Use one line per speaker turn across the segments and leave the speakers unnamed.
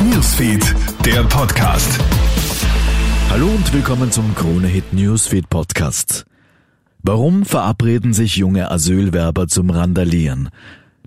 Newsfeed, der Podcast.
Hallo und willkommen zum Krone Hit Newsfeed Podcast. Warum verabreden sich junge Asylwerber zum Randalieren?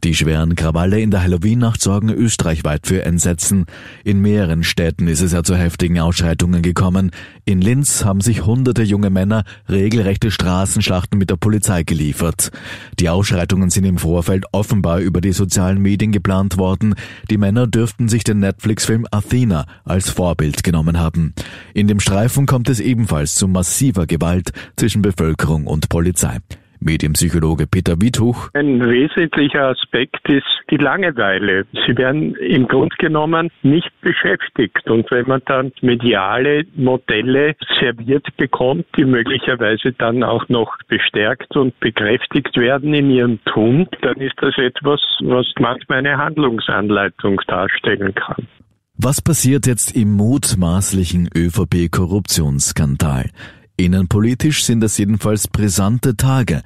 Die schweren Krawalle in der Halloween-Nacht sorgen österreichweit für Entsetzen. In mehreren Städten ist es ja zu heftigen Ausschreitungen gekommen. In Linz haben sich hunderte junge Männer regelrechte Straßenschlachten mit der Polizei geliefert. Die Ausschreitungen sind im Vorfeld offenbar über die sozialen Medien geplant worden. Die Männer dürften sich den Netflix-Film Athena als Vorbild genommen haben. In dem Streifen kommt es ebenfalls zu massiver Gewalt zwischen Bevölkerung und Polizei. Medienpsychologe Peter Wittuch.
Ein wesentlicher Aspekt ist die Langeweile. Sie werden im Grunde genommen nicht beschäftigt. Und wenn man dann mediale Modelle serviert bekommt, die möglicherweise dann auch noch bestärkt und bekräftigt werden in ihrem Tun, dann ist das etwas, was manchmal eine Handlungsanleitung darstellen kann.
Was passiert jetzt im mutmaßlichen ÖVP-Korruptionsskandal? Innenpolitisch sind es jedenfalls brisante Tage.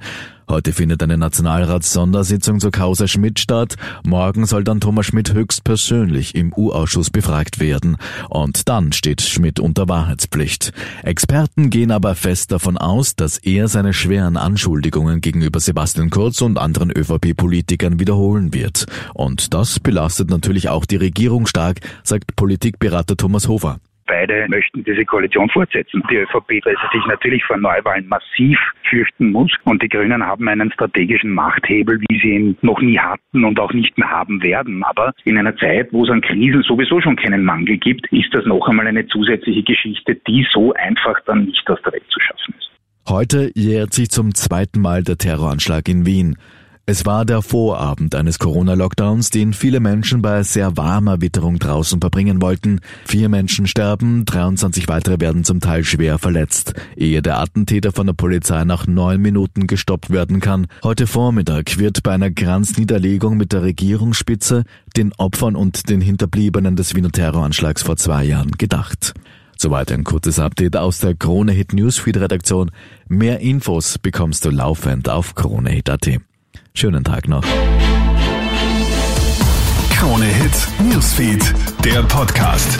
Heute findet eine Nationalratssondersitzung zur Causa Schmidt statt. Morgen soll dann Thomas Schmidt höchstpersönlich im U-Ausschuss befragt werden. Und dann steht Schmidt unter Wahrheitspflicht. Experten gehen aber fest davon aus, dass er seine schweren Anschuldigungen gegenüber Sebastian Kurz und anderen ÖVP-Politikern wiederholen wird. Und das belastet natürlich auch die Regierung stark, sagt Politikberater Thomas Hofer.
Beide möchten diese Koalition fortsetzen. Die ÖVP, weil sie sich natürlich vor Neuwahlen massiv fürchten muss. Und die Grünen haben einen strategischen Machthebel, wie sie ihn noch nie hatten und auch nicht mehr haben werden. Aber in einer Zeit, wo es an Krisen sowieso schon keinen Mangel gibt, ist das noch einmal eine zusätzliche Geschichte, die so einfach dann nicht aus der Welt zu schaffen ist.
Heute jährt sich zum zweiten Mal der Terroranschlag in Wien. Es war der Vorabend eines Corona-Lockdowns, den viele Menschen bei sehr warmer Witterung draußen verbringen wollten. Vier Menschen sterben, 23 weitere werden zum Teil schwer verletzt, ehe der Attentäter von der Polizei nach neun Minuten gestoppt werden kann. Heute Vormittag wird bei einer Kranzniederlegung mit der Regierungsspitze den Opfern und den Hinterbliebenen des Wiener Terroranschlags vor zwei Jahren gedacht. Soweit ein kurzes Update aus der Krone Hit Newsfeed Redaktion. Mehr Infos bekommst du laufend auf kronehit.at. Schönen Tag noch.
Krone Hits, Newsfeed, der Podcast.